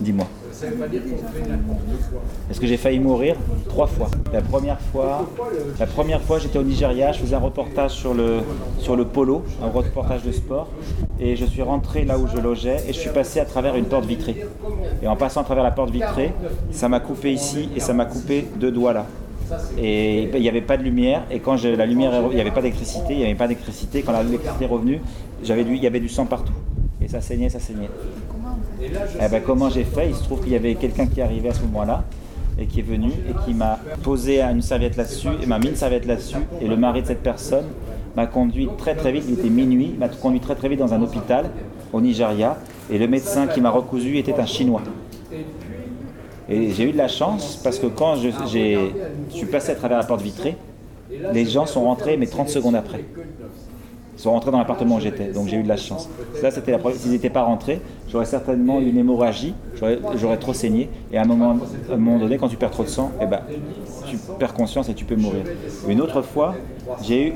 Dis-moi. Est-ce que j'ai failli mourir Trois fois. La première fois, la première fois j'étais au Nigeria, je faisais un reportage sur le, sur le polo, un reportage de sport, et je suis rentré là où je logeais et je suis passé à travers une porte vitrée. Et en passant à travers la porte vitrée, ça m'a coupé ici et ça m'a coupé deux doigts là. Et il n'y avait pas de lumière, et quand la lumière, il n'y avait pas d'électricité, il n'y avait pas d'électricité, quand l'électricité est revenue, j'avais il y avait du sang partout. Et ça saignait, ça saignait. Eh ben, comment j'ai fait? Il se trouve qu'il y avait quelqu'un qui arrivait à ce moment-là et qui est venu et qui m'a posé une serviette là-dessus et m'a mis une serviette là-dessus. Et le mari de cette personne m'a conduit très très vite, il était minuit, m'a conduit très très vite dans un hôpital au Nigeria. Et le médecin qui m'a recousu était un Chinois. Et j'ai eu de la chance parce que quand je, suis passé à travers la porte vitrée, les gens sont rentrés mais 30 secondes après. Sont rentrés dans l'appartement où j'étais, donc j'ai eu de la chance. Ça, c'était la. S'ils n'étaient pas rentrés, j'aurais certainement eu une hémorragie, j'aurais trop saigné. Et à un, moment, un moment donné, quand tu perds trop de sang, eh ben, tu perds conscience et tu peux mourir. Une autre fois, j'ai eu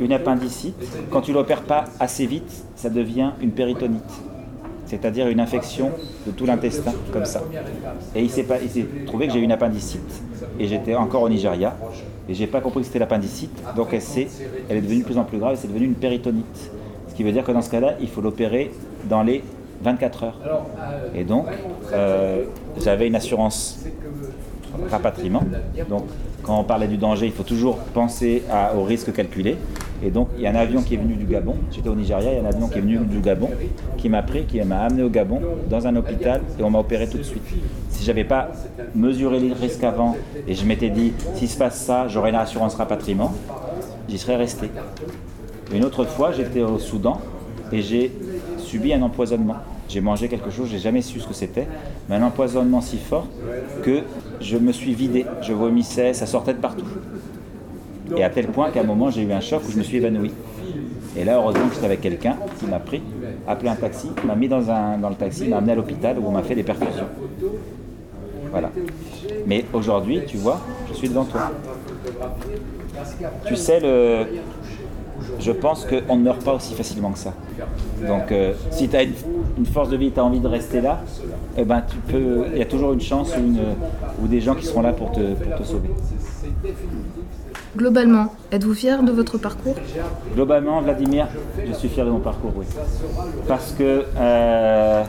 une appendicite. Quand tu ne l'opères pas assez vite, ça devient une péritonite c'est-à-dire une infection de tout l'intestin, comme ça. Et il s'est trouvé que j'ai eu une appendicite, et j'étais encore au Nigeria, et j'ai pas compris que c'était l'appendicite, donc elle, est, elle est devenue de plus en plus grave, et c'est devenu une péritonite. Ce qui veut dire que dans ce cas-là, il faut l'opérer dans les 24 heures. Et donc, euh, j'avais une assurance rapatriement, donc quand on parlait du danger, il faut toujours penser au risque calculé. Et donc, il y a un avion qui est venu du Gabon. J'étais au Nigeria, il y a un avion qui est venu du Gabon, qui m'a pris, qui m'a amené au Gabon, dans un hôpital, et on m'a opéré tout de suite. Si j'avais pas mesuré les risques avant, et je m'étais dit, s'il se passe ça, j'aurai une assurance rapatriement, j'y serais resté. Une autre fois, j'étais au Soudan, et j'ai subi un empoisonnement. J'ai mangé quelque chose, j'ai jamais su ce que c'était, mais un empoisonnement si fort que je me suis vidé, je vomissais, ça sortait de partout. Et à tel point qu'à un moment, j'ai eu un choc où je me suis évanoui. Et là, heureusement que j'étais avec quelqu'un qui m'a pris, appelé un taxi, m'a mis dans, un, dans le taxi, m'a amené à l'hôpital où on m'a fait des perfusions. Voilà. Mais aujourd'hui, tu vois, je suis devant toi. Tu sais, le, je pense qu'on ne meurt pas aussi facilement que ça. Donc, euh, si tu as une, force de vie, tu as envie de rester là, eh ben, tu peux. Il y a toujours une chance ou, des gens qui seront là pour te, sauver. Globalement, êtes-vous fier de votre parcours? Globalement, Vladimir, je suis fier de mon parcours, oui. Parce que euh,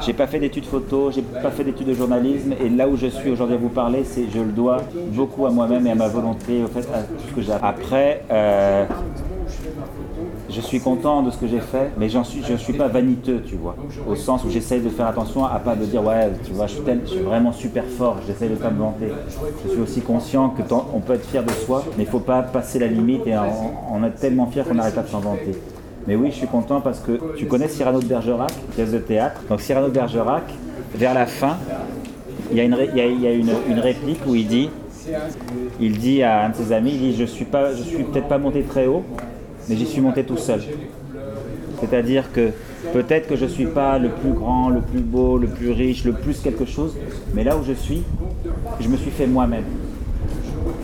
j'ai pas fait d'études photo, j'ai pas fait d'études de journalisme, et là où je suis aujourd'hui à vous parler, c'est je le dois beaucoup à moi-même et à ma volonté, au fait, à tout ce que j'ai. Après, euh, je suis content de ce que j'ai fait, mais suis, je ne suis pas vaniteux, tu vois, au sens où j'essaye de faire attention à pas me dire ouais, tu vois, je suis, vraiment super fort, j'essaye de pas me vanter. Je suis aussi conscient que on peut être fier de soi, mais il faut pas passer la limite et on, est tellement fier qu'on n'arrête pas de s'en vanter. Mais oui, je suis content parce que tu connais Cyrano de Bergerac, pièce de théâtre. Donc Cyrano de Bergerac, vers la fin, il y a, une, réplique où il dit, il dit à un de ses amis, il dit je suis je suis peut-être pas monté très haut, mais j'y suis monté tout seul. C'est-à-dire que peut-être que je ne suis pas le plus grand, le plus beau, le plus riche, le plus quelque chose, mais là où je suis, je me suis fait moi-même.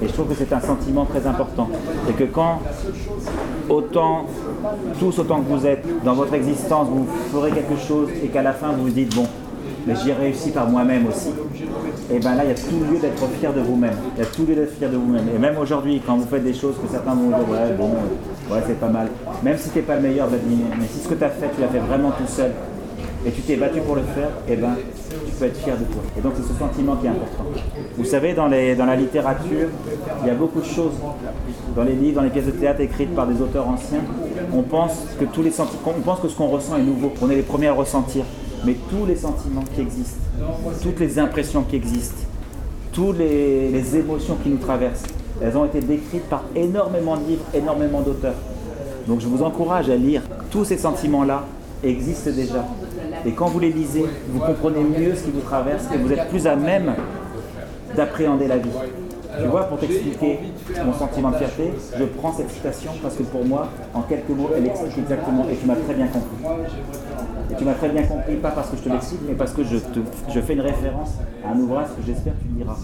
Et je trouve que c'est un sentiment très important. Et que quand autant, tous autant que vous êtes, dans votre existence, vous ferez quelque chose et qu'à la fin vous vous dites, bon, mais j'ai réussi par moi-même aussi, et bien là, il y a tout lieu d'être fier de vous-même. Il y a tout lieu d'être fier de vous-même. Et même aujourd'hui, quand vous faites des choses que certains vont dire, ouais, bon, ouais, c'est pas mal. Même si tu n'es pas le meilleur, mais si ce que tu as fait, tu l'as fait vraiment tout seul, et tu t'es battu pour le faire, et ben, tu peux être fier de toi. Et donc, c'est ce sentiment qui est important. Vous savez, dans, les, dans la littérature, il y a beaucoup de choses. Dans les livres, dans les pièces de théâtre écrites par des auteurs anciens, on pense que tous les on pense que ce qu'on ressent est nouveau, qu'on est les premiers à ressentir mais tous les sentiments qui existent, toutes les impressions qui existent, toutes les, émotions qui nous traversent, elles ont été décrites par énormément de livres, énormément d'auteurs. Donc je vous encourage à lire. Tous ces sentiments-là existent déjà. Et quand vous les lisez, vous comprenez mieux ce qui vous traverse et vous êtes plus à même d'appréhender la vie. Tu vois, pour t'expliquer mon sentiment de fierté, je prends cette citation parce que pour moi, en quelques mots, elle explique exactement et tu m'as très bien compris. Et tu m'as très bien compris, pas parce que je te l'explique, mais parce que je, fais une référence à un ouvrage que j'espère que tu liras.